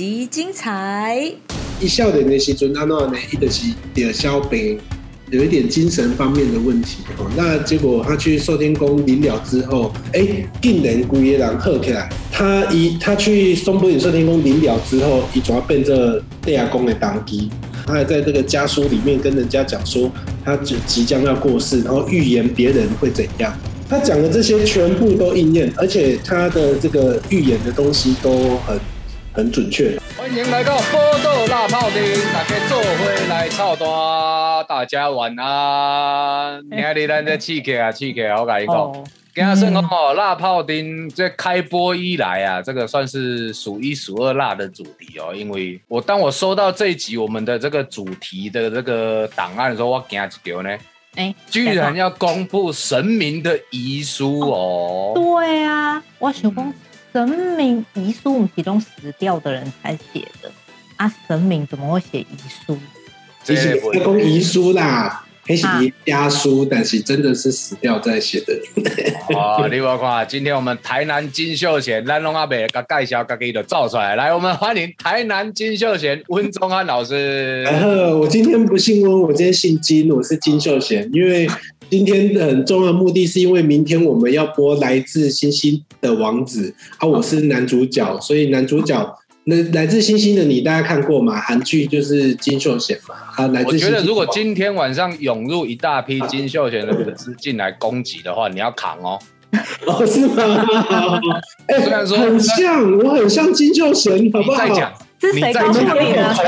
本集精彩。一笑脸的时阵，安诺呢，一的是点消病，有一点精神方面的问题哦。那结果他去寿天宫临了之后，哎，竟然古野人喝起来。他一他去松柏岭寿天宫临了之后，一转变这地下宫的当机。他还在这个家书里面跟人家讲说，他就即将要过世，然后预言别人会怎样。他讲的这些全部都应验，而且他的这个预言的东西都很很准确。欢迎来到波豆辣泡丁，大家做回来操单，大家晚安。你看你咱这气客啊，气客，我跟你讲，今日说哦，辣泡丁这开播以来啊，这个算是数一数二辣的主题哦。因为我当我收到这一集我们的这个主题的这个档案的时候，我惊一条呢。哎，居然要公布神明的遗书哦！对啊，我想讲神明遗书，我们其中死掉的人才写的啊，神明怎么会写遗书？这是公遗书啦。还是家书，但是真的是死掉在写的。哦，你我看，今天我们台南金秀贤，咱龙阿伯甲介绍，家己就造出来。来，我们欢迎台南金秀贤温宗安老师。我今天不姓温，我今天姓金，我是金秀贤。因为今天的很重要目的是因为明天我们要播《来自星星的王子》，啊，我是男主角，所以男主角。那来自星星的你，大家看过吗？韩剧就是金秀贤嘛。啊，来自。我觉得如果今天晚上涌入一大批金秀贤的粉丝进来攻击的话，你要扛哦。哦，是吗？哎，虽然说很像，我很像金秀贤，好不好？再讲，你再讲，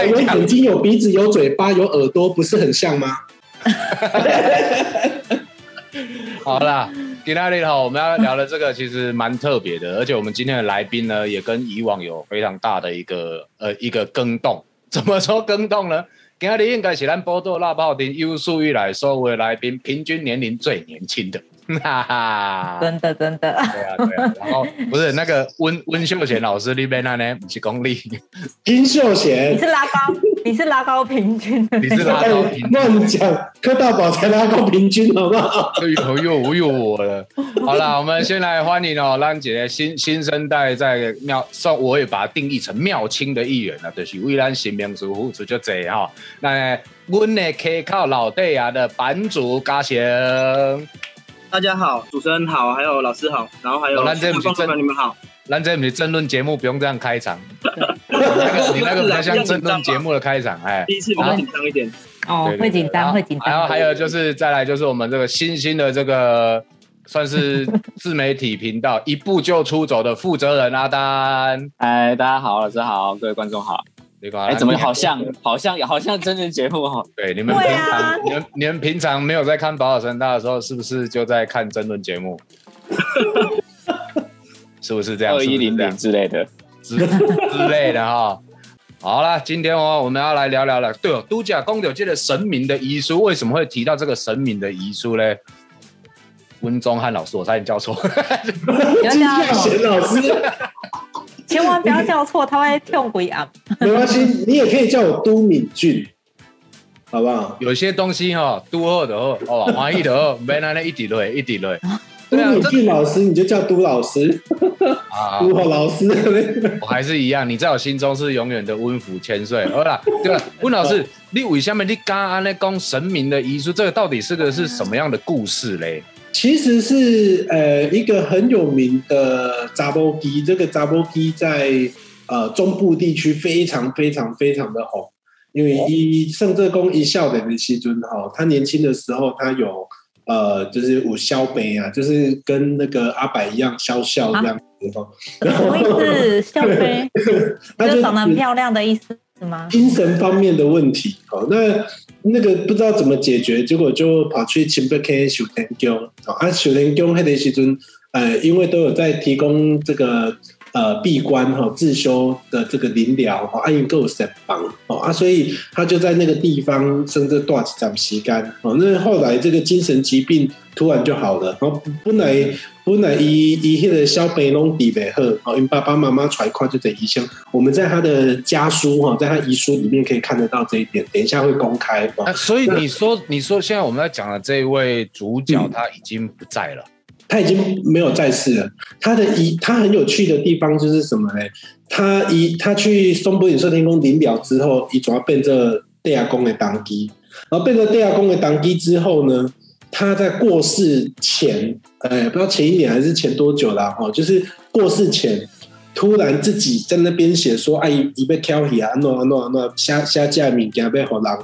有眼睛、有鼻子、有嘴巴、有耳朵，不是很像吗？好啦。今天你好，我们要聊的这个其实蛮特别的，而且我们今天的来宾呢，也跟以往有非常大的一个呃一个更动。怎么说更动呢？今天应该是咱波多辣泡丁有数以来所有的来宾平均年龄最年轻的。哈哈，真的真的，对啊对啊，然后不是那个温温秀贤老师那边那呢，几公里？金秀贤，你是拉高，你是拉高平均，你是拉高平均，乱讲，柯大宝才拉高平均，好不好？又又又我了。好了，我们先来欢迎哦，兰姐新新生代在庙，算我也把它定义成庙清的一员了，就是为咱新民族付出就这哈。那阮的可靠老弟啊的版主嘉祥。大家好，主持人好，还有老师好，然后还有观众朋友你们好。兰姐，你争论节目不用这样开场，你 那个比较像争论节目的开场，哎，第一次比较紧张一点，哦，会紧张，会紧张。然后还有就是再来就是我们这个新兴的这个算是自媒体频道一步就出走的负责人阿丹，哎，大家好，老师好，各位观众好。哎，怎么好像好像好像真人节目哈？对，你们平常你们你们平常没有在看《宝岛神大》的时候，是不是就在看真人节目？是不是这样？二一零零之类的之之类的哈。好了，今天哦，我们要来聊聊了。对哦，都假公有界的神明的遗书，为什么会提到这个神明的遗书嘞？温宗汉老师，我差点叫错。金孝贤老师。千万不要叫错，他会跳鬼啊！没关系，你也可以叫我都敏俊，好不好？有些东西哈，都二的二哦，华裔的二，没那那一滴泪一滴泪。都敏俊老师，你就叫都老师啊，都老师。我还是一样，你在我心中是永远的温府千岁。好了，对了，温老师，你为什么你刚刚那讲神明的遗书，这个到底是个是什么样的故事嘞？其实是呃一个很有名的扎波基，这个扎波基在呃中部地区非常非常非常的红，因为一圣正宫一笑的西尊哈，他年轻的时候他有呃就是五萧杯啊，就是跟那个阿柏一样萧笑这样子哈，什么意思？萧杯，就长得很漂亮的意思？精神方面的问题哦，那。那个不知道怎么解决，结果就跑去清北开修天宫啊！修天宫那个时阵，呃，因为都有在提供这个呃闭关哈自修的这个灵疗哈，阿英够神帮哦啊，所以他就在那个地方生这多几张膝干哦。那后来这个精神疾病突然就好了，然后本来本来以以迄个小北拢底北好，哦，因爸爸妈妈揣块就等遗像。我们在他的家书哈，在他遗书里面可以看得到这一点，等一下会公开。啊所以你说，你说现在我们在讲的这一位主角他已经不在了，他已经没有在世了。他的遗，他很有趣的地方就是什么呢？他一他去松柏岭寿天宫临了之后，一主要变这地亚公的当机，然后变成地亚公的当机之后呢，他在过世前，哎，不知道前一年还是前多久了哦，就是过世前。突然自己在那边写说：“哎，已被挑起啊，诺诺诺下下架物件被火狼，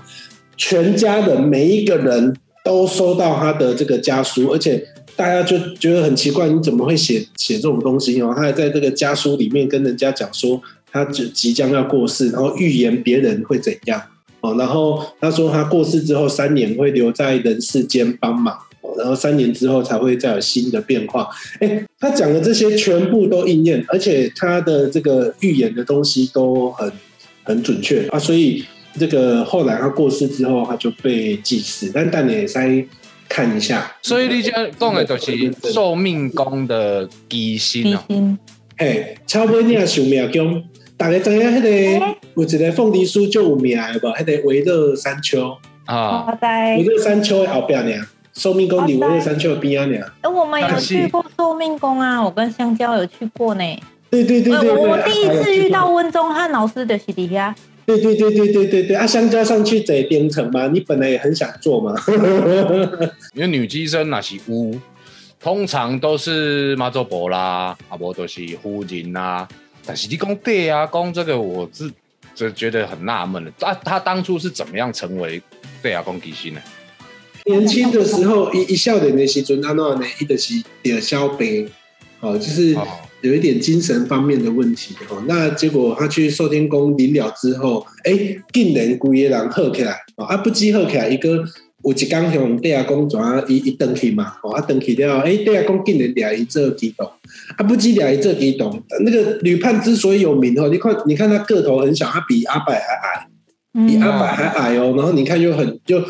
全家人每一个人都收到他的这个家书，而且大家就觉得很奇怪，你怎么会写写这种东西哦？他还在这个家书里面跟人家讲说，他就即将要过世，然后预言别人会怎样哦。然后他说他过世之后三年会留在人世间帮忙。”然后三年之后才会再有新的变化。哎，他讲的这些全部都应验，而且他的这个预言的东西都很很准确啊。所以这个后来他过世之后，他就被祭祀。但但也看一下，所以你讲讲的就是寿命宫的基星啊。哎，超不你也寿命宫，大家知影迄个有一个凤梨酥就有名的不？迄个维乐山丘啊，维乐山丘的后边呢。寿命宫，离维乐山丘边啊？你啊？哎，我们有去过寿命宫啊！我跟香蕉有去过呢。对对对对我第一次遇到温中汉老师的是底下。对对对对对对对啊！香蕉上去在编程嘛，你本来也很想做嘛。因为女机生那是乌，通常都是妈祖婆啦，阿伯都是夫人啦。但是你讲对啊，讲这个我是就觉得很纳闷了。啊，他当初是怎么样成为对啊公机星呢？年轻的时候，一一笑脸的时阵，他那呢，一的是点消病，哦，就是有一点精神方面的问题，哦，那结果他去寿天宫临了之后，哎，竟然规个人好起来，啊，不止好起来，一个有一刚向地下公转一一登去嘛，哦，啊登去了，哎，地下公竟然俩一做激动，啊，不止俩一做激动，那个女判之所以有名哦，你看，你看他个头很小，他比阿伯还矮。比阿白还矮哦，然后你看又很就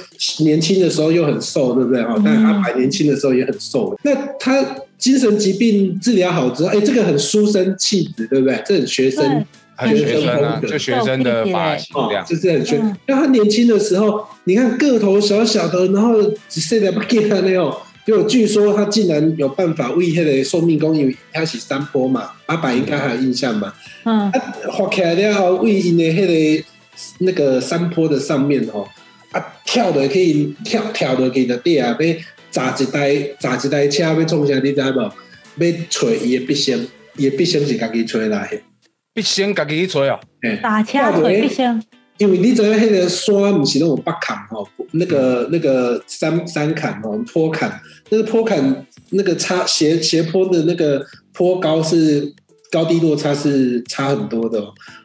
年轻的时候又很瘦，对不对哦？但阿白年轻的时候也很瘦。那他精神疾病治疗好之后，哎，这个很书生气质，对不对？这很学生，很学生啊，就学生的发型这样，就是很学。那他年轻的时候，你看个头小小的，然后现在不见了那种。就据说他竟然有办法为那个寿命公因为他是山坡嘛，阿白应该还有印象嘛。嗯，他滑起来了为因的那个。那个山坡的上面哦，啊，跳的可以跳，跳的可以的地啊，被砸一台砸一台车要冲下，你知无？要找伊的必先，伊的必先是家己找来，必先家己去找哦。打车吹必先，因为你知影迄个山不是那种北坎哦，那个那个山山坎哦，坡坎，那个坡坎那个差斜斜坡的那个坡高是高低落差是差很多的。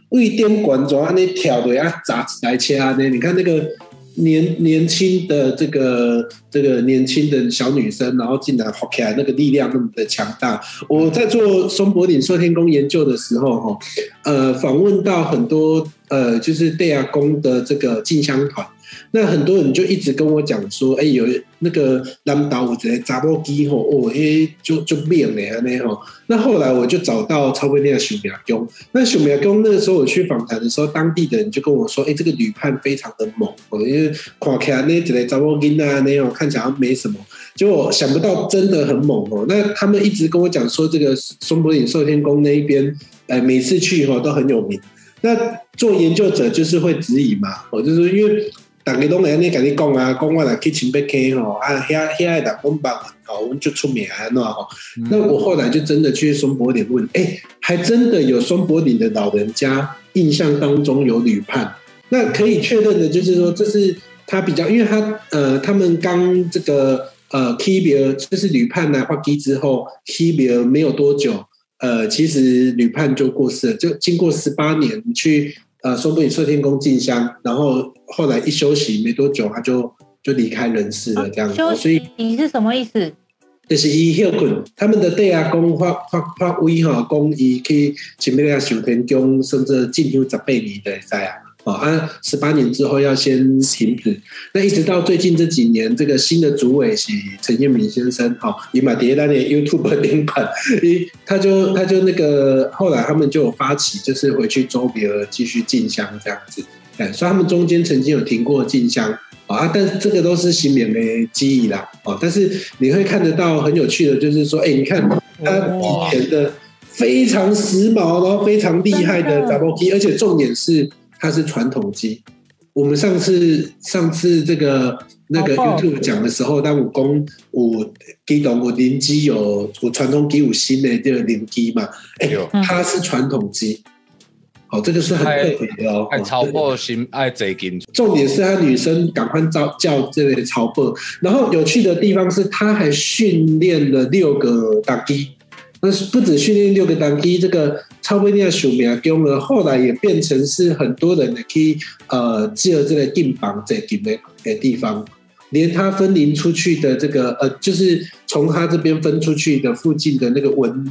为点管状安尼跳的啊，砸来车安尼你看那个年年轻的这个这个年轻的小女生，然后竟然好起来，那个力量那么的强大。我在做松柏岭寿天宫研究的时候，哈，呃，访问到很多呃，就是戴亚宫的这个进香团。那很多人就一直跟我讲说，哎，有那个南岛有一个查波机吼，哦，哎，就就变了那吼。那后来我就找到超威那个许苗公，那熊苗公那个时候我去访谈的时候，当地的人就跟我说，哎，这个旅判非常的猛哦，因为看起来那几个查波机啊那种看起来没什么，结果想不到真的很猛哦。那他们一直跟我讲说，这个松柏岭寿天宫那一边，呃，每次去吼都很有名。那做研究者就是会质疑嘛，哦，就是因为。大家拢会安尼跟你讲啊，讲我来去清北溪吼，啊，遐遐的公办哦，我们就出名安喏吼。那我后来就真的去松柏岭问，哎，还真的有松柏岭的老人家印象当中有旅判。那可以确认的就是说，这是他比较，因为他呃，他们刚这个呃 k b i 就是旅判来画机之后 k b i 没有多久，呃，其实旅判就过世了，就经过十八年去。呃，松柏岭寿天宫进香，然后后来一休息没多久，他就就离开人世了，这样子。所以你是什么意思？就是伊休困，他们的地啊，公发发发威哈，宫伊去前面那寿天宫，甚至进香十八年的在啊。哦，啊，十八年之后要先停止，那一直到最近这几年，这个新的主委是陈彦明先生，哈，以马迭那年 YouTube 连版，一 他就他就那个后来他们就有发起，就是回去周别尔继续进香这样子，哎，所以他们中间曾经有停过进香，啊，但是这个都是新免的记忆啦，哦，但是你会看得到很有趣的，就是说，哎，你看他以前的非常时髦，然后非常厉害的 double key，而且重点是它是传统机。我们上次上次这个那个 YouTube 讲的时候，当武功五机懂我零机有我传统机五新的这个零机嘛，哎，它是传统机。哦，这个是很特别的哦，爱超破心爱贼金。重点是他女生赶快叫叫这类超破，然后有趣的地方是他还训练了六个当机，那是不止训练六个当机，这个超威尼亚署名用了，后来也变成是很多人可以呃借这个硬绑在金的的地方，连他分离出去的这个呃，就是从他这边分出去的附近的那个文。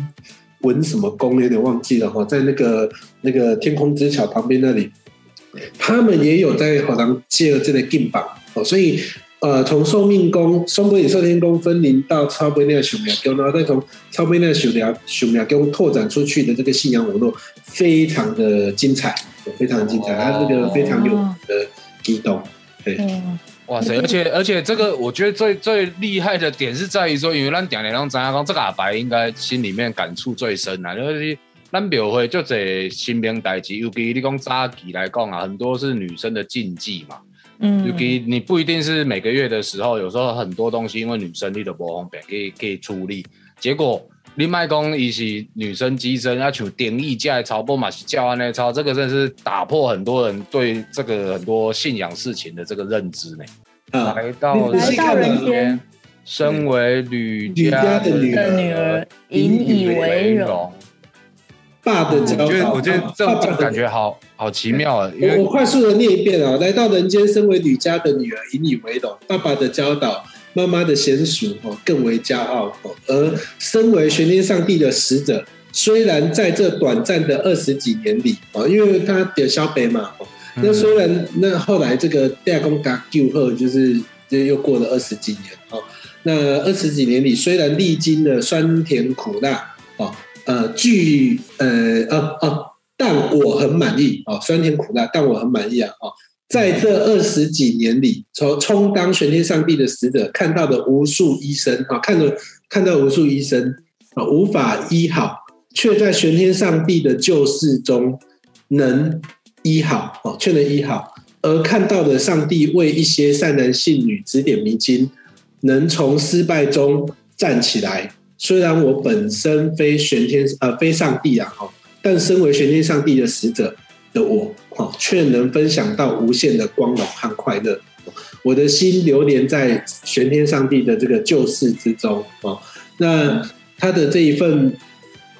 文什么宫有点忘记了哈，在那个那个天空之桥旁边那里，他们也有在好像借了这个金榜哦，所以呃，从寿命宫、双波里寿天宫分灵到超贝那个熊苗宫，然后再从超贝那个熊苗熊苗宫拓展出去的这个信仰网络，非常的精彩，非常精彩，它这个非常有的激动，对。哇塞！而且而且，这个我觉得最最厉害的点是在于说，因为咱点点让张亚光这个阿白应该心里面感触最深啊，就是咱庙会就这新兵代志，尤其你讲扎旗来讲啊，很多是女生的禁忌嘛。嗯。尤其你不一定是每个月的时候，有时候很多东西因为女生你都不方便，可以可以处理。结果另外讲，伊是女生机身要求定义价超不嘛是教安那超，这个真是打破很多人对这个很多信仰事情的这个认知呢。来到来到人间，身为吕家的女儿，引以为荣。爸的教导，我觉得这种感觉好好奇妙啊！我我快速的念一遍啊！来到人间，身为吕家的女儿，引以为荣。爸爸的教导，妈妈的娴熟哦，更为骄傲哦。而身为玄天上帝的使者，虽然在这短暂的二十几年里啊，因为他点小北嘛。那虽然那后来这个代工嘎救后，就是这又过了二十几年哦。那二十几年里，虽然历经了酸甜苦辣哦，呃，据呃啊啊，但我很满意哦。酸甜苦辣，但我很满意啊！哦，在这二十几年里，从充当玄天上帝的使者，看到的无数医生啊，看到看到无数医生啊，无法医好，却在玄天上帝的救世中能。医好哦，却能医好，而看到的上帝为一些善男信女指点迷津，能从失败中站起来。虽然我本身非玄天呃非上帝啊哈，但身为玄天上帝的使者的我哈，却能分享到无限的光荣和快乐。我的心流连在玄天上帝的这个救世之中哦，那他的这一份。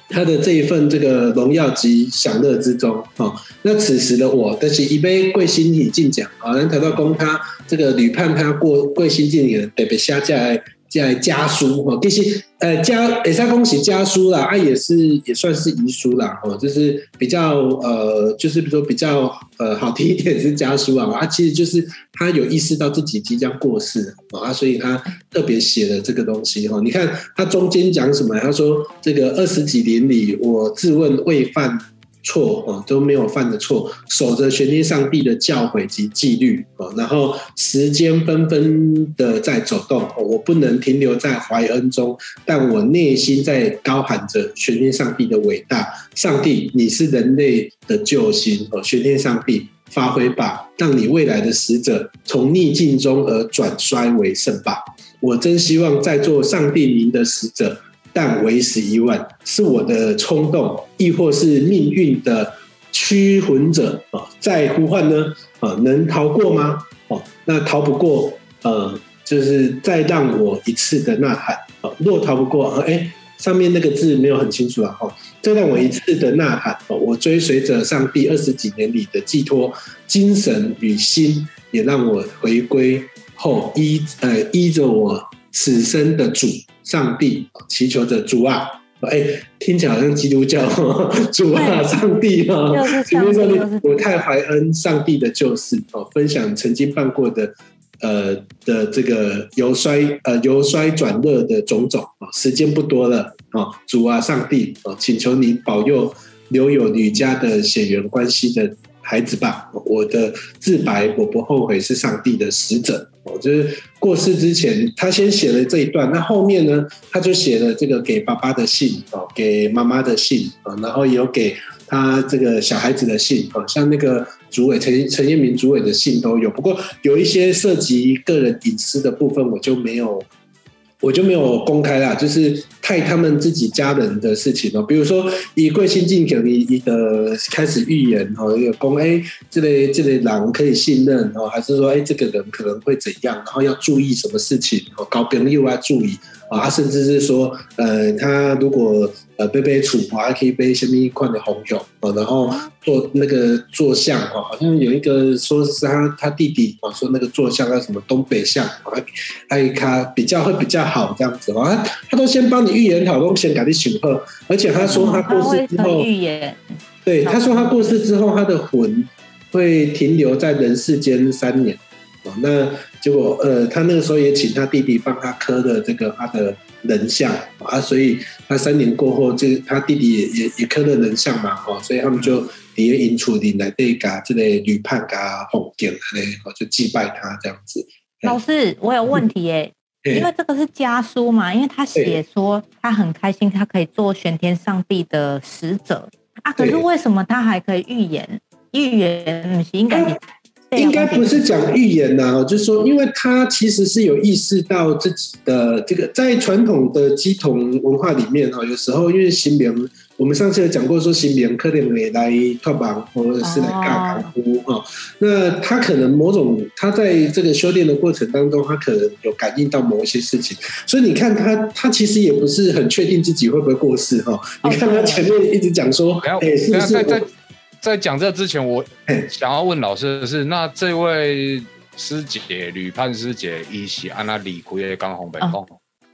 他的这一份这个荣耀及享乐之中，哦，那此时的我，但是一杯贵心礼进奖啊，能谈到公他这个吕盼他过贵心敬礼，特别下在在家书哈，其实呃家也算恭喜家书啦，啊也是也算是遗书啦，哦，就是比较呃，就是比如说比较呃好听一点是家书啊，啊其实就是他有意识到自己即将过世啊，所以他特别写了这个东西哈。你看他中间讲什么？他说这个二十几年里，我自问未犯。错哦，都没有犯的错，守着玄天上帝的教诲及纪律哦，然后时间纷纷的在走动，我不能停留在怀恩中，但我内心在高喊着玄天上帝的伟大，上帝你是人类的救星哦，玄天上帝发挥吧，让你未来的使者从逆境中而转衰为胜吧，我真希望在做上帝您的使者。但为时已晚，是我的冲动，亦或是命运的驱魂者啊，在呼唤呢？啊，能逃过吗？哦，那逃不过，呃，就是再让我一次的呐喊啊！若逃不过，哎，上面那个字没有很清楚啊！哦，再让我一次的呐喊哦！我追随着上帝二十几年里的寄托，精神与心，也让我回归后依呃依着我此生的主。上帝祈求着主啊，哎，听起来好像基督教 主啊，上帝啊，今天上帝，我太怀恩上帝的救世哦，分享曾经办过的呃的这个由衰呃由衰转乐的种种啊，时间不多了啊，主啊，上帝啊，请求你保佑留有女家的血缘关系的孩子吧，我的自白我不后悔是上帝的使者。哦，就是过世之前，他先写了这一段，那后面呢，他就写了这个给爸爸的信哦，给妈妈的信啊，然后有给他这个小孩子的信啊，像那个主委陈陈彦明主委的信都有，不过有一些涉及个人隐私的部分，我就没有。我就没有公开啦，就是太他们自己家人的事情哦。比如说，以贵姓进可能一个开始预言哦，一个公哎，这类这类狼可以信任哦，还是说哎，这个人可能会怎样，然后要注意什么事情哦，高朋友要注意。啊，甚至是说，呃，他如果呃被被处罚，还可以背什么一块的红酒啊，然后做那个坐像啊，好像有一个说是他他弟弟啊，说那个坐像叫什么东北像啊，还他比较会比较好这样子啊，他都先帮你预言好，都先给你请贺，而且他说他过世之后预言，对，他说他过世之后，他的魂会停留在人世间三年。哦，那结果呃，他那个时候也请他弟弟帮他刻的这个他的人像啊，所以他三年过后，这他弟弟也也也刻了人像嘛，哦，所以他们就底下引出领来对噶这类女判噶红景嘞，哦，就祭拜他这样子。老师，我有问题耶，因为这个是家书嘛，因为他写说他很开心，他可以做玄天上帝的使者啊，可是为什么他还可以预言？预言应该。应该不是讲预言呐，就是说，因为他其实是有意识到自己的这个，在传统的鸡同文化里面哈，有时候因为新明，我们上次有讲过，说新明可能会来托榜或者是来尬港呼哈，那他可能某种他在这个修炼的过程当中，他可能有感应到某一些事情，所以你看他，他其实也不是很确定自己会不会过世哈。你看他前面一直讲说，哎，是不是？在讲这之前，我想要问老师的是：那这位师姐吕盼师姐，一起安那李逵的刚红北风。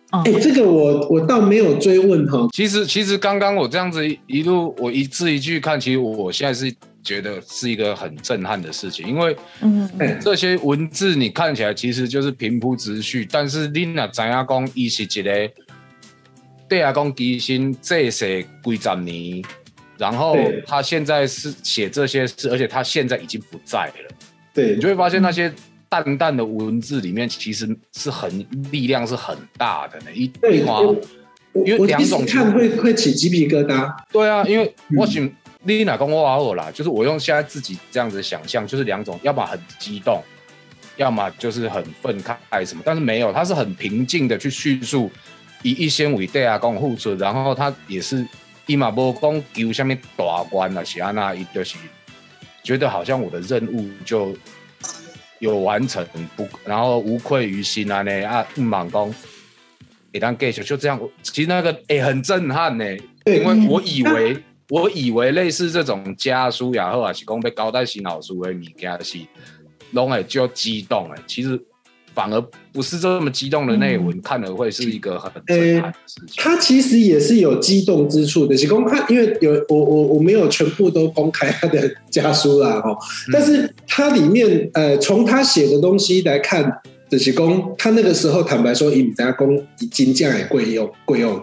哎，这个我我倒没有追问哈。其实其实刚刚我这样子一路我一字一句看，其实我现在是觉得是一个很震撼的事情，因为嗯，这些文字你看起来其实就是平铺直叙，但是你那怎样讲，伊是一个对阿，讲基心这些几十年。然后他现在是写这些事，而且他现在已经不在了。对，你就会发现那些淡淡的文字里面，其实是很力量是很大的呢。一对话，因为两种看会会起鸡皮疙瘩。对啊，因为我想丽娜跟我阿尔啦，就是我用现在自己这样子想象，就是两种，要么很激动，要么就是很愤慨什么。但是没有，他是很平静的去叙述以一先为对啊，跟我付出，然后他也是。伊嘛无讲求啥物大官啊，是安那伊就是觉得好像我的任务就有完成不，然后无愧于心啊呢啊，唔忙讲，给当 get 就这样。其实那个诶很震撼呢，因为我以为我以为类似这种家书也好啊，是讲被交代新老师的物件是拢会就激动诶，其实。反而不是这么激动的内文，看了会是一个很震撼的事情。他其实也是有激动之处的，是公他因为有我我我没有全部都公开他的家书啦哈，但是他里面呃从他写的东西来看，就是公他那个时候坦白说，以家公已经这样也贵用贵用。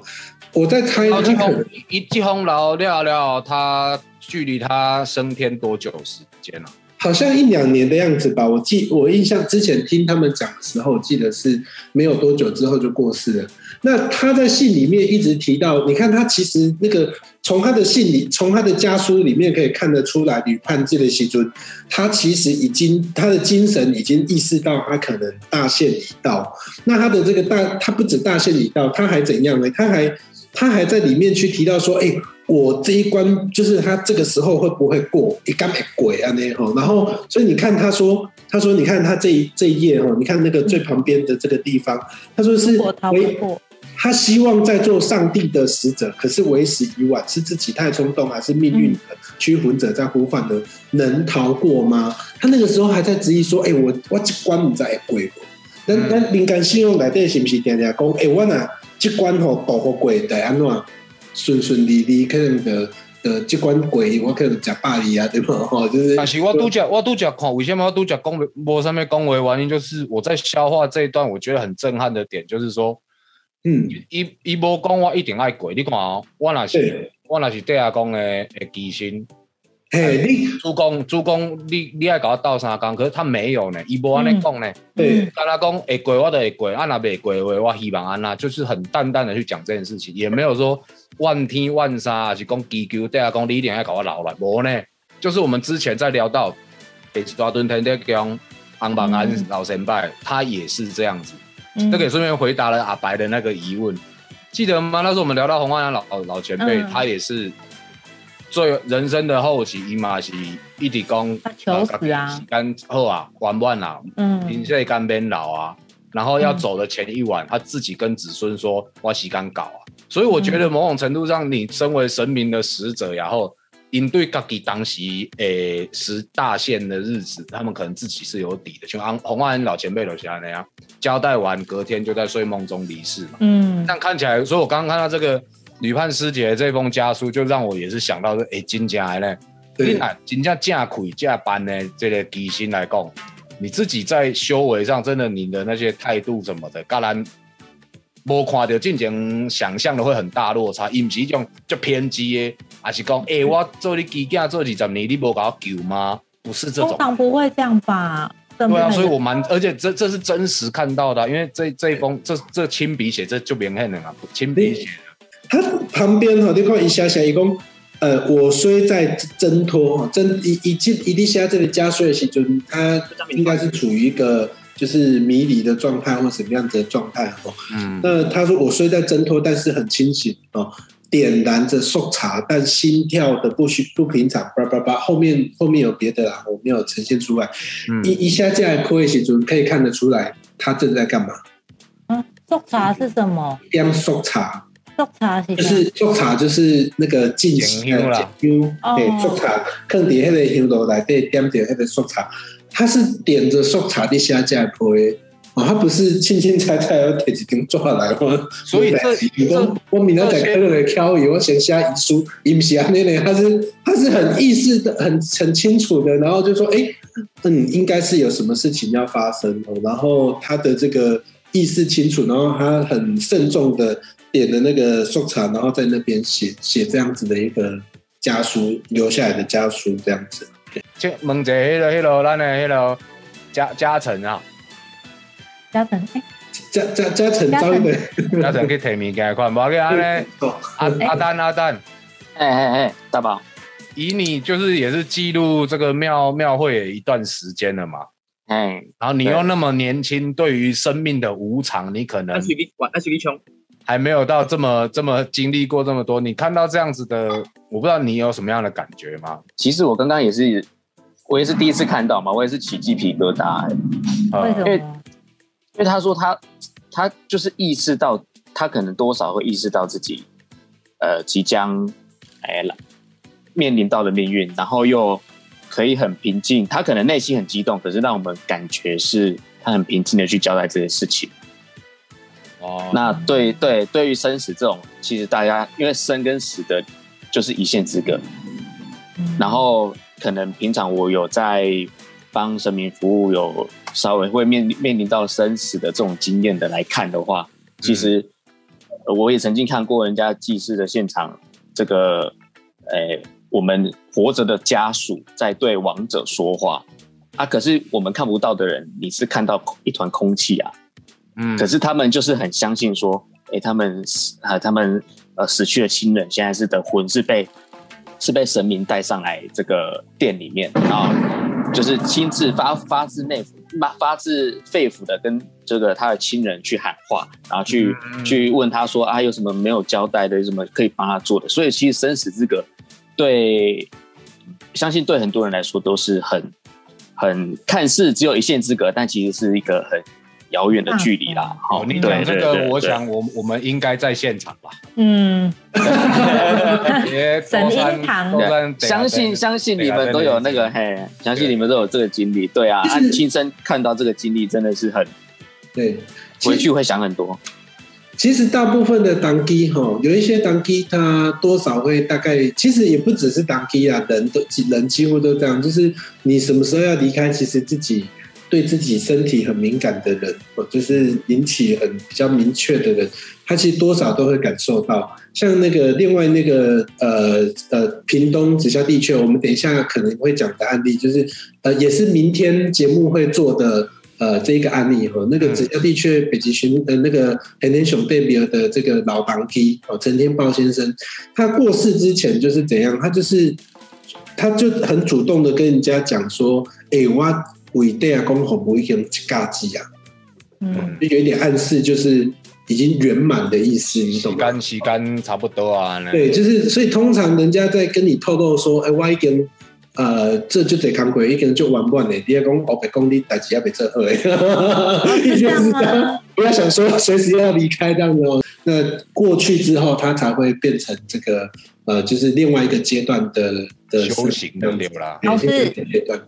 我在猜他可能一季风老聊聊，他距离他升天多久时间了？好像一两年的样子吧，我记我印象之前听他们讲的时候，记得是没有多久之后就过世了。那他在信里面一直提到，你看他其实那个从他的信里，从他的家书里面可以看得出来，吕判这的西尊，他其实已经他的精神已经意识到他可能大限已到。那他的这个大，他不止大限已到，他还怎样呢？他还他还在里面去提到说，哎。我这一关就是他这个时候会不会过？一干没鬼啊那哈，然后所以你看他说，他说你看他这一这一页哈，你看那个最旁边的这个地方，他说是为他希望在做上帝的使者，可是为时已晚，是自己太冲动，还是命运的驱魂者在呼唤的？能逃过吗？他那个时候还在质疑说，哎，我我这关你在鬼不？那那灵感信用来电是不是天天讲？哎，我呐这关吼躲过鬼的安怎？顺顺利利，可能的的这关鬼，我可能食百二啊，对吧？哈，就是。但是我拄则，我拄则看，为什么我拄则讲恭维？我上面恭维原因就是我在消化这一段，我觉得很震撼的点，就是说，嗯，伊伊无讲我一定爱鬼，你看哦，我那是我那是底下讲的的基心，哎，你主公主公，你你爱搞我斗三缸，可是他没有呢，伊无安尼讲呢。对，跟他讲会过我就会过，啊那未过话，我希望安那，就是很淡淡的去讲这件事情，也没有说万天万杀，是讲祈求对啊讲你一定要搞我老了，无呢。就是我们之前在聊到，诶，抓顿天德讲安邦安老神拜，他也是这样子。这个也顺便回答了阿白的那个疑问，记得吗？那时候我们聊到红花阳老老前辈，他也是最人生的后期，伊嘛是一直讲求死啊，干好啊，玩完啊，嗯，现在干边老啊，然后要走的前一晚，他自己跟子孙说，我洗干搞啊。所以我觉得某种程度上，你身为神明的使者，然后。应对自己当时诶十大限的日子，他们可能自己是有底的，像安红安老前辈留下那样交代完，隔天就在睡梦中离世嘛。嗯，但看起来，所以我刚刚看到这个女判师姐这封家书，就让我也是想到说，诶，金家呢，你啊，金家架苦加班呢，这个底薪来讲，你自己在修为上，真的你的那些态度什么的，当然无看到进前想象的会很大落差，因是一种就偏激的。还是讲，哎，我做你基建做二十年，你无搞我救吗？不是这种，通常不会这样吧？对啊，所以我蛮，而且这这是真实看到的，因为这这一封这这亲笔写，这就明显的嘛，亲笔写的。他旁边哈，你看一下下，一共呃，我虽在挣脱哈，挣一一进一滴下这里加税的时候，他应该是处于一个就是迷离的状态或什么样子的状态哦。嗯，那他说我虽在挣脱，但是很清醒哦。点燃着速茶，但心跳的不许不平常，叭叭叭，后面后面有别的啦，我没有呈现出来。一一下这样哭的时候，可以看得出来他正在干嘛？嗯，速茶是什么？点速茶，速茶是就是速茶，就是那个进行的香，对，速茶，坑底迄个香炉来对点点那个速茶，他是点着速茶的下架哭的。哦，他不是轻轻踩踩要铁几根抓来吗？所以这我明仔在课来挑伊，我先写遗书，伊不是啊，那那他是他是很意识的，很很清楚的，然后就说，哎，嗯，应该是有什么事情要发生哦，然后他的这个意识清楚，然后他很慎重的点的那个收藏，然后在那边写写这样子的一个家书留下来的家书这样子。就问一下，迄个迄个咱的迄个嘉嘉诚啊。嘉诚，嘉嘉嘉诚，招一个，嘉诚去提物件看，无给安尼。阿阿丹阿丹，哎哎哎，大宝，以你就是也是记录这个庙庙会一段时间了嘛？哎，然后你又那么年轻，对于生命的无常，你可能还没有到这么这么经历过这么多。你看到这样子的，我不知道你有什么样的感觉吗？其实我刚刚也是，我也是第一次看到嘛，我也是起鸡皮疙瘩。为什么？因为他说他他就是意识到他可能多少会意识到自己呃即将哎了面临到的命运，然后又可以很平静，他可能内心很激动，可是让我们感觉是他很平静的去交代这件事情。哦，那对对，对于生死这种，其实大家因为生跟死的就是一线之隔，然后可能平常我有在帮神明服务有。稍微会面面临到生死的这种经验的来看的话，其实我也曾经看过人家祭祀的现场，这个，诶，我们活着的家属在对亡者说话。啊，可是我们看不到的人，你是看到一团空气啊，嗯，可是他们就是很相信说，诶，他们死啊，他们呃死去的亲人现在是的魂是被是被神明带上来这个店里面然后。就是亲自发发自内发发自肺腑的跟这个他的亲人去喊话，然后去去问他说啊有什么没有交代的，有什么可以帮他做的。所以其实生死之隔对，相信对很多人来说都是很很看似只有一线之隔，但其实是一个很。遥远的距离啦，好，你讲这个，我想我我们应该在现场吧。嗯，神音堂，相信相信你们都有那个嘿，相信你们都有这个经历，对 啊，亲身看到这个经历真的是很对，回去会想很多。其实大部分的当机哈，有一些当机他多少会大概，其实也不只是当机啊，人都人几乎都这样，就是你什么时候要离开，其实自己。对自己身体很敏感的人，或就是引起很比较明确的人，他其实多少都会感受到。像那个另外那个呃呃屏东直销地区，我们等一下可能会讲的案例，就是呃也是明天节目会做的呃这一个案例哈。那个直销地区北极熊呃那个黑天熊贝比尔的这个老房基哦陈天豹先生，他过世之前就是怎样？他就是他就很主动的跟人家讲说，哎，我为对啊公好不会用嘎机啊，嗯，就有一点暗示就是。已经圆满的意思，你懂吗？干洗干差不多啊。对，就是所以通常人家在跟你透露说，哎，我已经呃，这就得扛鬼，一个人就玩不完的。第二公我被公里打几下被这二，意思 是这样。不要想说随时要离开这样子哦。那过去之后，他才会变成这个呃，就是另外一个阶段的的修行的流啦。老师，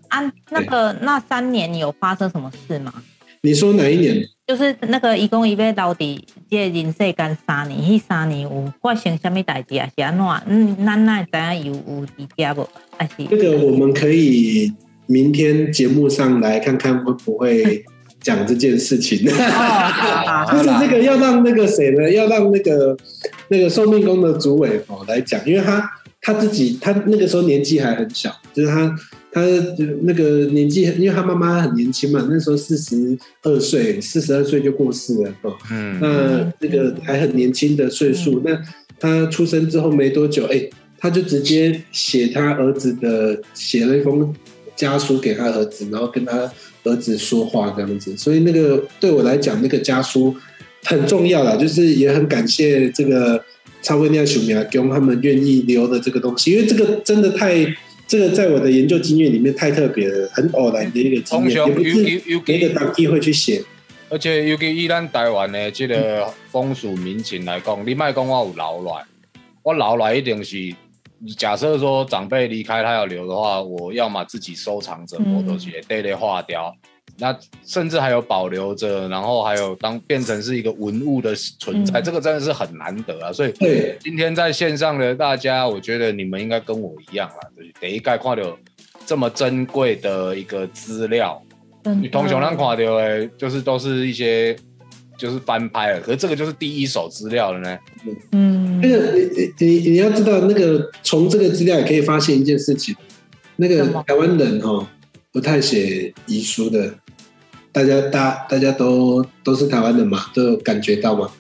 啊，那个那三年有发生什么事吗？你说哪一年？就是那个一共一位到底这人世间三年，迄三年有发生什么代志啊？是安怎？嗯，咱那知影有有伫家不？还是这个我们可以明天节目上来看看会不会讲这件事情。就是这个要让那个谁呢？要让那个那个寿命宫的主委哦来讲，因为他他自己他那个时候年纪还很小，就是他。他那个年纪，因为他妈妈很年轻嘛，那时候四十二岁，四十二岁就过世了哦。嗯，那那个还很年轻的岁数，那他出生之后没多久，哎，他就直接写他儿子的，写了一封家书给他儿子，然后跟他儿子说话这样子。所以那个对我来讲，那个家书很重要啦，就是也很感谢这个超威尼亚熊苗公他们愿意留的这个东西，因为这个真的太。这个在我的研究经验里面太特别了，很偶然的一个经验，也不是别的当地会去写。而且尤其以咱台湾的这个风俗民情来讲，你卖讲我有老来，我老来一定是假设说长辈离开他要留的话，我要么自己收藏着，我都是得得化掉。那甚至还有保留着，然后还有当变成是一个文物的存在，这个真的是很难得啊！所以今天在线上的大家，我觉得你们应该跟我一样啊，就是第一概看到这么珍贵的一个资料，你同熊让看到的，就是都是一些就是翻拍了，可是这个就是第一手资料了呢。嗯，那个你你你要知道，那个从这个资料也可以发现一件事情，那个台湾人哈不太写遗书的。大家大大家都都是台湾人嘛，都有感觉到嘛。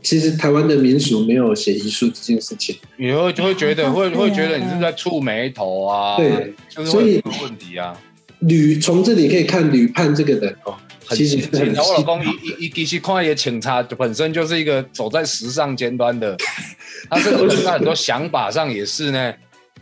其实台湾的民俗没有写遗书这件事情，以后就会觉得会会觉得你是在触眉头啊。对，所以问题啊。吕从这里可以看吕判这个人哦，其实很。我老公一一一其实看也警察本身就是一个走在时尚尖端的，他这个在很多想法上也是呢。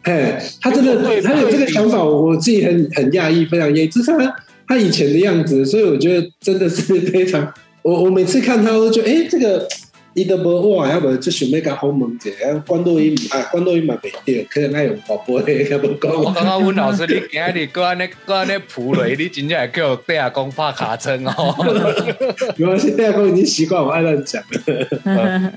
哎，他真的他有这个想法，我自己很很讶异，非常讶异，这是他。他以前的样子，所以我觉得真的是非常。我我每次看他，都觉得哎，这个。伊都无哇，要不就想要甲好问者，关多伊啊，关多伊嘛袂对，可能爱用宝贝，甲无讲。我刚刚问老师，你今日搁安尼搁安尼铺雷，你真正会叫戴阿公拍卡称哦。没关系，戴阿公已经习惯我爱乱讲。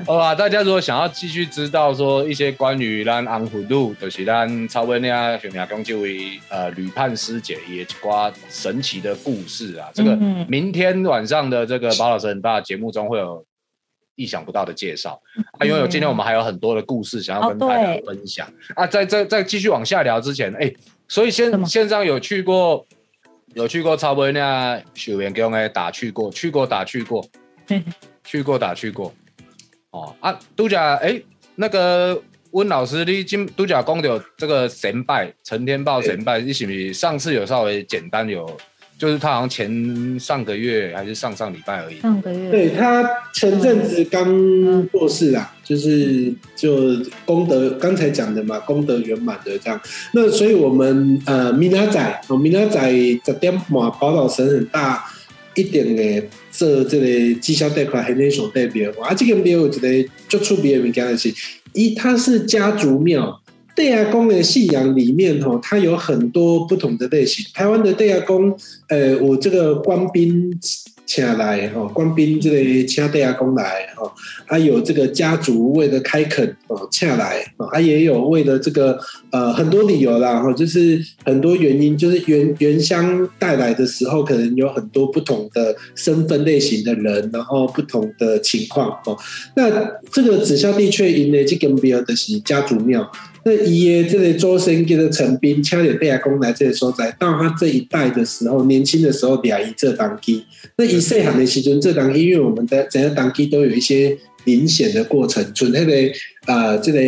好 吧，大家如果想要继续知道说一些关于咱安福路，就是咱超威尼亚熊牙公这位呃旅判师姐也挂神奇的故事啊，这个明天晚上的这个包老师很大节目中会有。意想不到的介绍啊！因为今天我们还有很多的故事想要跟大家分享啊！在在在继续往下聊之前，哎，所以线线上有去过有去过超威那学员给我们打去过，去过打去过，去过打去过哦啊！都假哎，那个温老师，你今都假讲的这个神拜陈天豹神拜，你是不是上次有稍微简单有？就是他好像前上个月还是上上礼拜而已。上个月，对他前阵子刚过世啊，就是就功德刚才讲的嘛，功德圆满的这样。那所以我们呃，米拉仔哦，米拉仔十点嘛，宝岛神很大一点的，这这个绩效贷款还能所代表。啊，这个庙我觉得就出别的物件的是，一它是家族庙。对阿公的信仰里面，哈，它有很多不同的类型。台湾的对阿公，呃，我这个官兵请来哦，官兵这个请地阿公来哦，还有这个家族为了开垦哦，请来哦，啊也有为了这个呃很多理由啦哈，就是很多原因，就是原原乡带来的时候，可能有很多不同的身份类型的人，然后不同的情况哦。那这个紫霄地却因呢，这跟别的是家族庙。那伊耶这个周生跟的陈斌，恰点贝亚公来这里所在，到他这一代的时候，年轻的时候俩一这当机，那一岁喊的其中这当机，因为我们的整个当机都有一些明显的过程，从那个啊这个。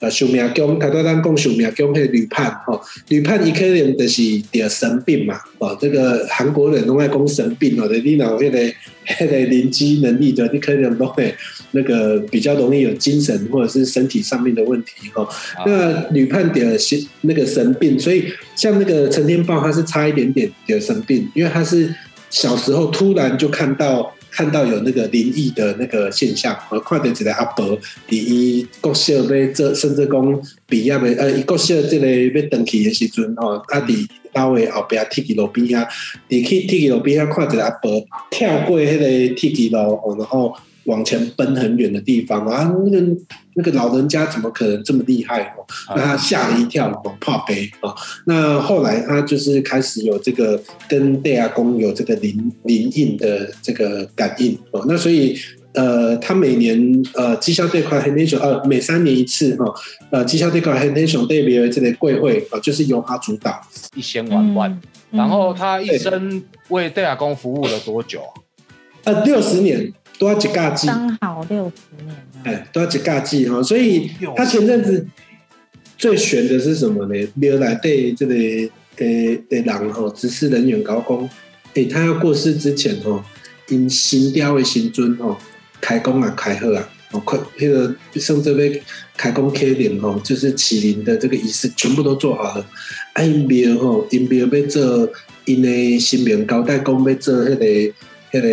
呃，寿命宫，他都咱讲寿命宫迄女判吼，女判伊可能就是得神病嘛，哦，这个韩国人拢爱讲神病哦，你脑迄个 迄个灵机能力的，你可能都会那个比较容易有精神或者是身体上面的问题哈。那女判得神那个神病，所以像那个陈天豹，他是差一点点得神病，因为他是小时候突然就看到。看到有那个灵异的那个现象，和看到一个阿伯，伊国小要做，甚至讲毕业的，呃，国小这个要登去的时阵，吼，啊，伫单位后边铁轨路边啊，你去铁轨路边啊看一个阿伯跳过迄个铁轨路，然后。往前奔很远的地方啊！那个那个老人家怎么可能这么厉害哦？那他吓了一跳，怕悲啊！那后来他就是开始有这个跟戴亚公有这个灵灵印的这个感应哦。那所以呃，他每年呃绩效这块很英雄呃每三年一次哈呃绩效这块很英雄代表这个贵会啊，就是由他主导一千万万。然后他一生为戴亚公服务了多久？呃，六十年。都要几架机，刚好六十年。哎，都要几架机哈，所以他前阵子最悬的是什么呢？没有来对这个诶诶人哈，指示人员高工，哎，他要过世之前哦，因新雕的新尊哦，开工啊，开贺啊，哦，快那个甚至被开工开灵吼，就是麒麟的这个仪式全部都做好了。啊，因，庙吼，因庙要做因的新庙交代工要做那个。那个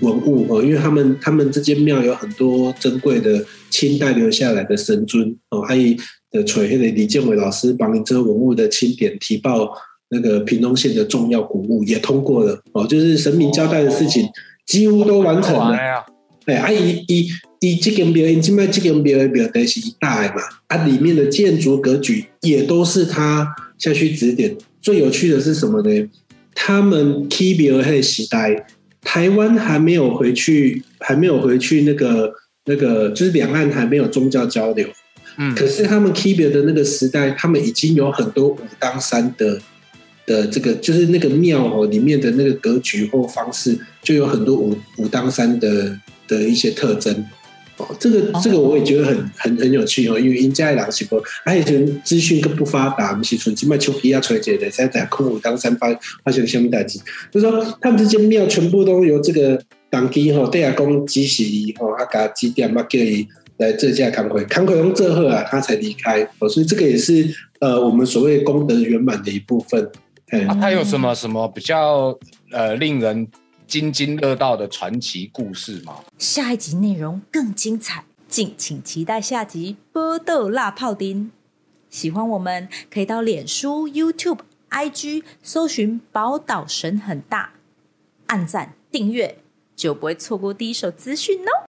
文物哦，因为他们他们这间庙有很多珍贵的清代留下来的神尊哦，还有的垂那个李建伟老师帮你这个文物的清点提报那个屏东县的重要古物也通过了哦，就是神明交代的事情几乎都完成了。哎，啊，以以以这间庙，因今麦这间庙的庙都是一大嘛，啊，里面的建筑格局也都是他下去指点。最有趣的是什么呢？他们 K 庙那时代。台湾还没有回去，还没有回去那个那个，就是两岸还没有宗教交流。嗯，可是他们 k i b e 的那个时代，他们已经有很多武当山的的这个，就是那个庙哦里面的那个格局或方式，就有很多武武当山的的一些特征。哦，这个这个我也觉得很很很有趣哦，因为因家两是不，而且资讯更不发达，不是纯只卖丘皮亚垂直的，在在空武当山发发生什么代志？就是说，他们这些庙全部都由这个当地吼地下公支持吼，啊，加几点嘛叫伊来这家康奎，康奎用这后啊，他才离开哦，所以这个也是呃，我们所谓功德圆满的一部分。啊，他有什么什么比较呃令人？津津乐道的传奇故事吗？下一集内容更精彩，敬请期待下集《波豆辣泡丁》。喜欢我们可以到脸书、YouTube、IG 搜寻“宝岛神很大”，按赞订阅就不会错过第一手资讯哦。